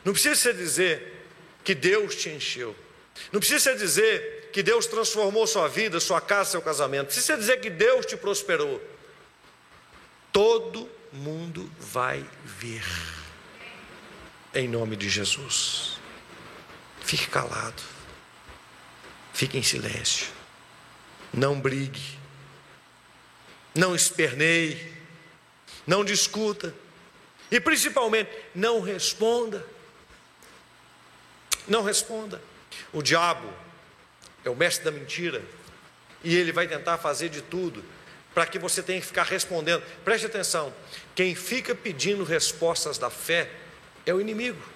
não precisa dizer que Deus te encheu, não precisa dizer que Deus transformou sua vida, sua casa, seu casamento, precisa dizer que Deus te prosperou. Todo mundo vai ver, em nome de Jesus. Fique calado, fique em silêncio. Não brigue, não esperneie, não discuta e principalmente não responda. Não responda. O diabo é o mestre da mentira e ele vai tentar fazer de tudo para que você tenha que ficar respondendo. Preste atenção: quem fica pedindo respostas da fé é o inimigo.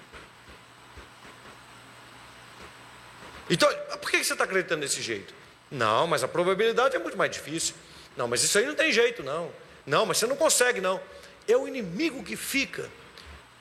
Então, por que você está acreditando desse jeito? Não, mas a probabilidade é muito mais difícil. Não, mas isso aí não tem jeito, não. Não, mas você não consegue, não. É o inimigo que fica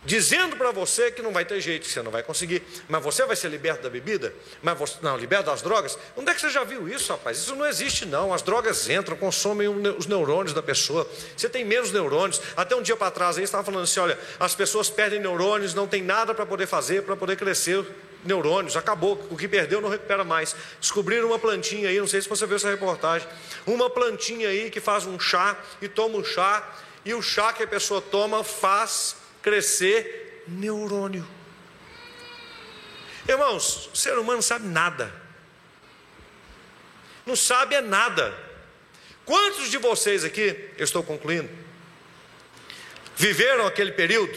dizendo para você que não vai ter jeito, que você não vai conseguir. Mas você vai ser liberto da bebida? Mas você, não, liberto das drogas? Onde é que você já viu isso, rapaz? Isso não existe, não. As drogas entram, consomem os neurônios da pessoa. Você tem menos neurônios. Até um dia para trás aí estava falando assim: olha, as pessoas perdem neurônios, não tem nada para poder fazer, para poder crescer neurônios, acabou, o que perdeu não recupera mais. Descobriram uma plantinha aí, não sei se você viu essa reportagem, uma plantinha aí que faz um chá e toma um chá, e o chá que a pessoa toma faz crescer neurônio. Irmãos, o ser humano sabe nada. Não sabe é nada. Quantos de vocês aqui, eu estou concluindo, viveram aquele período?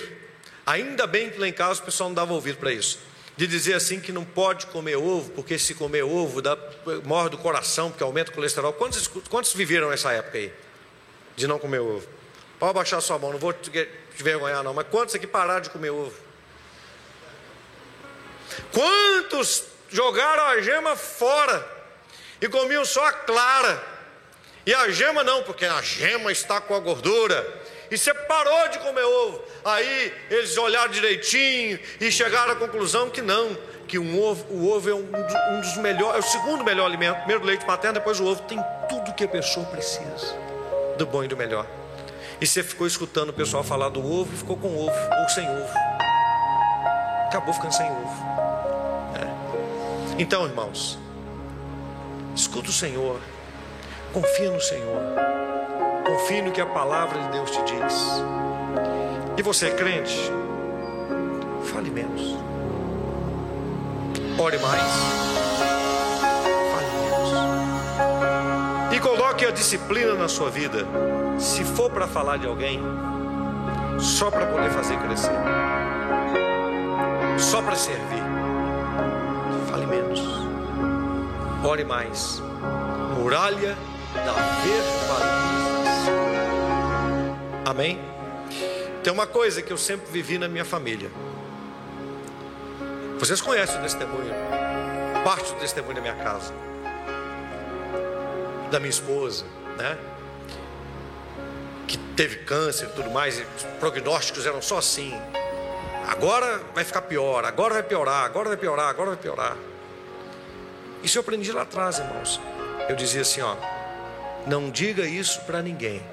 Ainda bem que lá em casa o pessoal não dava ouvido para isso de dizer assim que não pode comer ovo, porque se comer ovo dá, morre do coração, porque aumenta o colesterol. Quantos, quantos viveram essa época aí? De não comer ovo? Pode baixar sua mão, não vou te, te vergonhar não, mas quantos aqui pararam de comer ovo? Quantos jogaram a gema fora e comiam só a clara? E a gema não, porque a gema está com a gordura e você parou de comer ovo. Aí eles olharam direitinho e chegaram à conclusão que não, que um ovo, o ovo é um, um dos melhores, é o segundo melhor alimento, primeiro leite materno, depois o ovo, tem tudo que a pessoa precisa, do bom e do melhor. E você ficou escutando o pessoal falar do ovo e ficou com ovo, ou sem ovo. Acabou ficando sem ovo. É. Então, irmãos, escuta o Senhor, confia no Senhor. Confie no que a palavra de Deus te diz. E você é crente? Fale menos. Ore mais. Disciplina na sua vida. Se for para falar de alguém, só para poder fazer crescer. Só para servir. Fale menos. Ore mais. Muralha da verbalização. Amém? Tem uma coisa que eu sempre vivi na minha família. Vocês conhecem o testemunho, parte do testemunho da minha casa, da minha esposa, né? Que teve câncer e tudo mais, e os prognósticos eram só assim. Agora vai ficar pior, agora vai piorar, agora vai piorar, agora vai piorar. Isso eu aprendi lá atrás, irmãos. Eu dizia assim, ó, não diga isso para ninguém.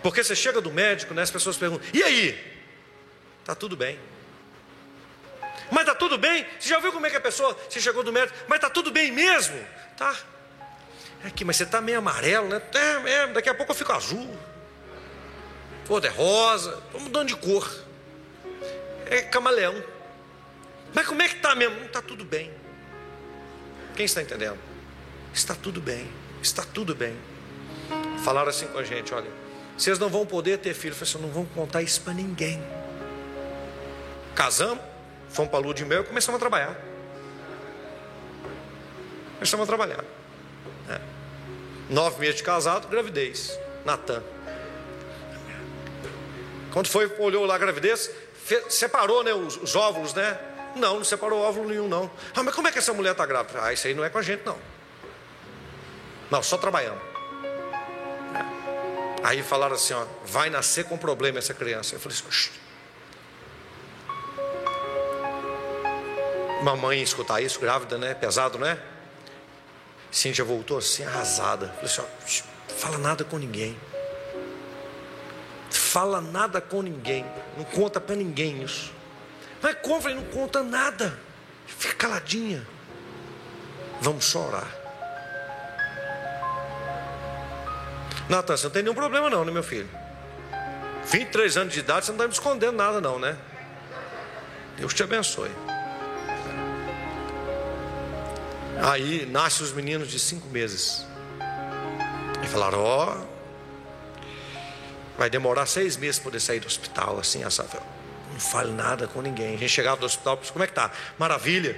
Porque você chega do médico, né, as pessoas perguntam: e aí? Tá tudo bem. Mas tá tudo bem? Você já viu como é que a pessoa, você chegou do médico, mas tá tudo bem mesmo? Tá. É aqui, mas você tá meio amarelo, né? É mesmo, daqui a pouco eu fico azul. Outro é rosa, tô mudando de cor. É camaleão. Mas como é que tá mesmo? Não tá tudo bem. Quem está entendendo? Está tudo bem. Está tudo bem. Falaram assim com a gente, olha, vocês não vão poder ter filho. Eu falei assim, não vão contar isso para ninguém. Casamos, fomos para a lua de mel e começamos a trabalhar. Começamos a trabalhar. Nove meses de casado, gravidez. Natan. Quando foi, olhou lá a gravidez, separou né, os, os, óvulos, né? Não, não separou óvulo nenhum, não. Ah, mas como é que essa mulher está grávida? Ah, isso aí não é com a gente, não. Não, só trabalhamos. Aí falaram assim: ó, vai nascer com problema essa criança. Eu falei assim: mamãe escutar isso, grávida, né? Pesado, né? Cíntia voltou assim, arrasada. Falei assim: ó, fala nada com ninguém. Fala nada com ninguém. Não conta para ninguém isso. Vai, compra e não conta nada. Fica caladinha. Vamos chorar. Natan, você não tem nenhum problema não, né, meu filho? 23 anos de idade, você não está me escondendo nada não, né? Deus te abençoe. Aí nascem os meninos de cinco meses. E falaram, ó, oh, vai demorar seis meses para poder sair do hospital, assim, essa. Não fale nada com ninguém. A gente chegava do hospital, como é que tá? Maravilha.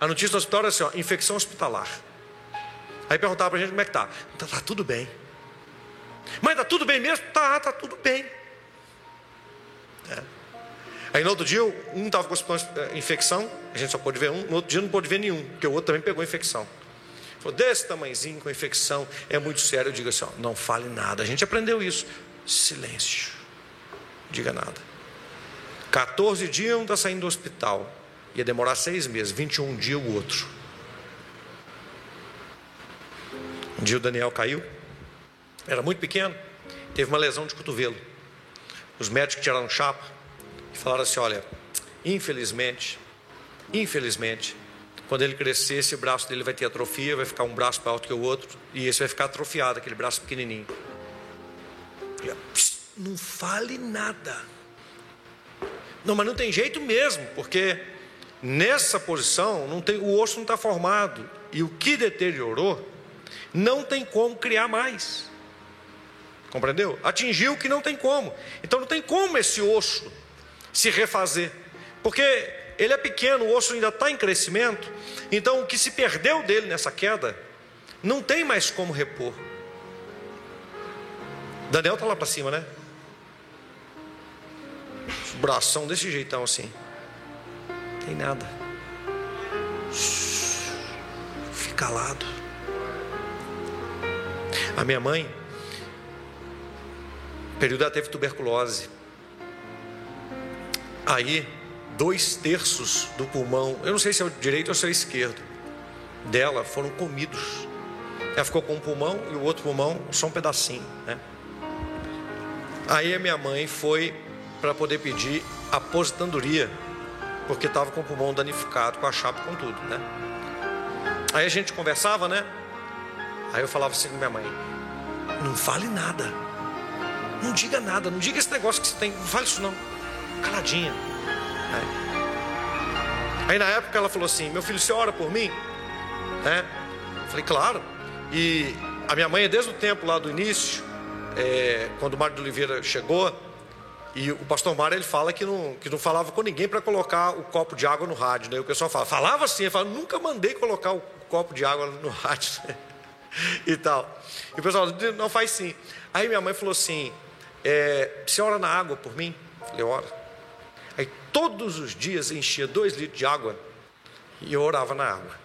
A notícia do hospital era assim, ó, infecção hospitalar. Aí perguntava para a gente como é que tá. Tá, tá tudo bem. Mas tá tudo bem mesmo? Tá, tá tudo bem. É. Aí no outro dia, um estava com eh, infecção, a gente só pôde ver um, no outro dia não pôde ver nenhum, porque o outro também pegou infecção. Falou, desse tamanhozinho com infecção, é muito sério. Eu digo assim: ó, não fale nada. A gente aprendeu isso. Silêncio. Diga nada. 14 dias um está saindo do hospital. Ia demorar seis meses, 21 dias o outro. Um dia o Daniel caiu, era muito pequeno, teve uma lesão de cotovelo. Os médicos tiraram chapa falaram assim: olha, infelizmente, infelizmente, quando ele crescer, esse braço dele vai ter atrofia, vai ficar um braço mais alto que o outro, e esse vai ficar atrofiado, aquele braço pequenininho. Não fale nada. Não, mas não tem jeito mesmo, porque nessa posição não tem, o osso não está formado. E o que deteriorou, não tem como criar mais. Compreendeu? Atingiu o que não tem como. Então não tem como esse osso se refazer. Porque ele é pequeno, o osso ainda está em crescimento. Então o que se perdeu dele nessa queda, não tem mais como repor. Daniel está lá para cima, né? Bração desse jeitão assim. Tem nada. Fica calado. A minha mãe, período ela teve tuberculose. Aí, dois terços do pulmão, eu não sei se é o direito ou se é o esquerdo, dela foram comidos. Ela ficou com um pulmão e o outro pulmão só um pedacinho, né? Aí a minha mãe foi para poder pedir aposentadoria, porque estava com o pulmão danificado, com a chapa, com tudo, né? Aí a gente conversava, né? Aí eu falava assim com minha mãe: não fale nada, não diga nada, não diga esse negócio que você tem, não fale isso não, caladinha. Aí, aí na época ela falou assim: meu filho, você ora por mim? Né? Falei, claro. E a minha mãe, desde o tempo lá do início, é, quando o Mário de Oliveira chegou, e o pastor Mário ele fala que não, que não falava com ninguém para colocar o copo de água no rádio. Né? O pessoal fala, falava assim, ele fala, nunca mandei colocar o copo de água no rádio. e tal. E o pessoal não faz sim. Aí minha mãe falou assim: é, você ora na água por mim? Eu falei, ora. Aí todos os dias enchia dois litros de água e eu orava na água.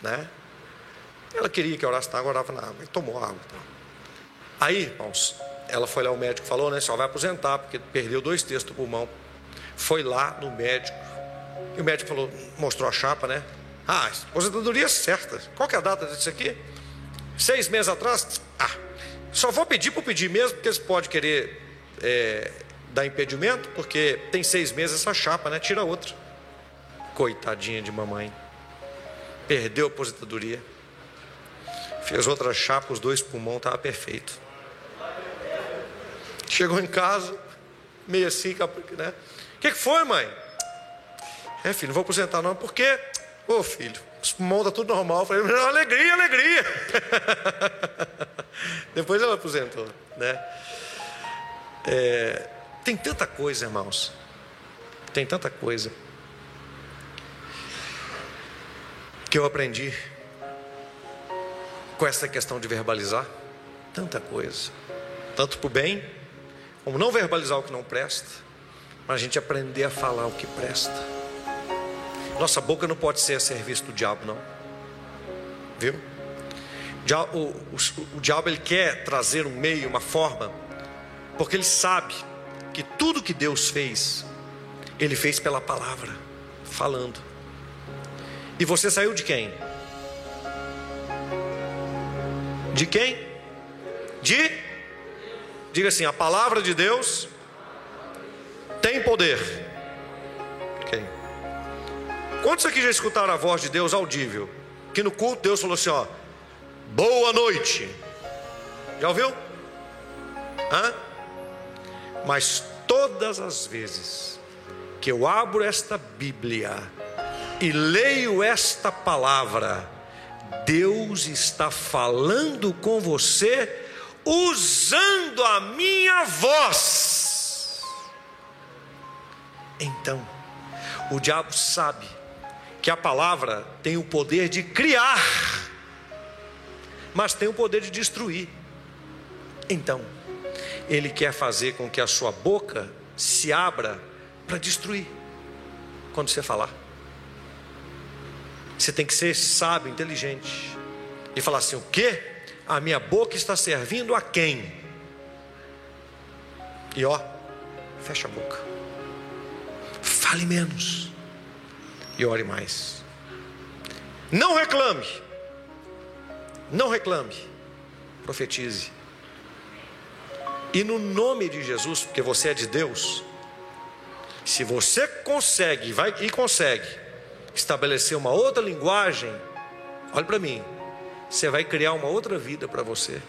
Né? Ela queria que eu orasse na água, orava na água. E tomou água. Aí, irmãos, ela foi lá, o médico falou, né? Só vai aposentar, porque perdeu dois terços do pulmão. Foi lá no médico. E o médico falou, mostrou a chapa, né? Ah, aposentadoria certa. Qual que é a data disso aqui? Seis meses atrás? Ah, só vou pedir por pedir mesmo, porque eles podem querer é, dar impedimento, porque tem seis meses essa chapa, né? Tira outra. Coitadinha de mamãe. Perdeu a aposentadoria. Fez outra chapa, os dois pulmões estavam perfeitos. Chegou em casa, meio assim, né? O que, que foi, mãe? É, filho, não vou aposentar não, por quê? Ô, filho, os pulmões tá tudo normal. Eu falei, alegria, alegria. Depois ela aposentou, né? É, tem tanta coisa, irmãos. Tem tanta coisa que eu aprendi com essa questão de verbalizar. Tanta coisa, tanto para o bem como não verbalizar o que não presta, mas a gente aprender a falar o que presta. Nossa boca não pode ser a serviço do diabo, não. Viu? O, o, o, o diabo ele quer trazer um meio, uma forma, porque ele sabe que tudo que Deus fez, ele fez pela palavra, falando. E você saiu de quem? De quem? De? Diga assim: a palavra de Deus tem poder. Quem? Quantos aqui já escutaram a voz de Deus audível? Que no culto Deus falou assim: ó, boa noite. Já ouviu? Hã? Mas todas as vezes que eu abro esta Bíblia e leio esta palavra, Deus está falando com você usando a minha voz. Então, o diabo sabe que a palavra tem o poder de criar, mas tem o poder de destruir. Então, ele quer fazer com que a sua boca se abra para destruir quando você falar. Você tem que ser sábio, inteligente e falar assim: o que? A minha boca está servindo a quem? E ó, fecha a boca, fale menos e ore mais. Não reclame, não reclame, profetize. E no nome de Jesus, porque você é de Deus, se você consegue, vai e consegue estabelecer uma outra linguagem, olhe para mim, você vai criar uma outra vida para você.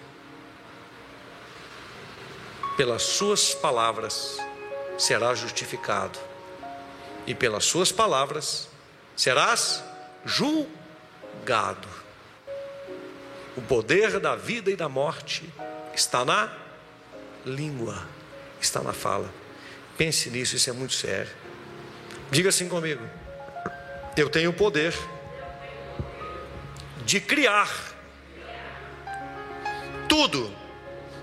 Pelas suas palavras será justificado, e pelas suas palavras serás julgado. O poder da vida e da morte está na língua, está na fala. Pense nisso, isso é muito sério. Diga assim comigo: eu tenho o poder de criar tudo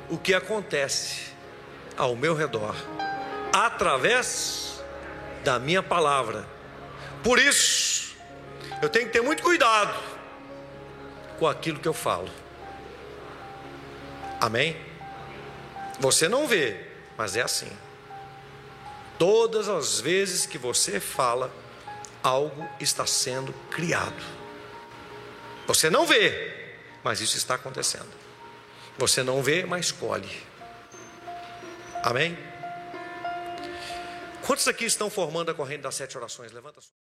o que acontece ao meu redor através da minha palavra. Por isso, eu tenho que ter muito cuidado com aquilo que eu falo. Amém? Você não vê, mas é assim. Todas as vezes que você fala, algo está sendo criado. Você não vê, mas isso está acontecendo. Você não vê, mas escolhe. Amém? Quantos aqui estão formando a corrente das sete orações? Levanta.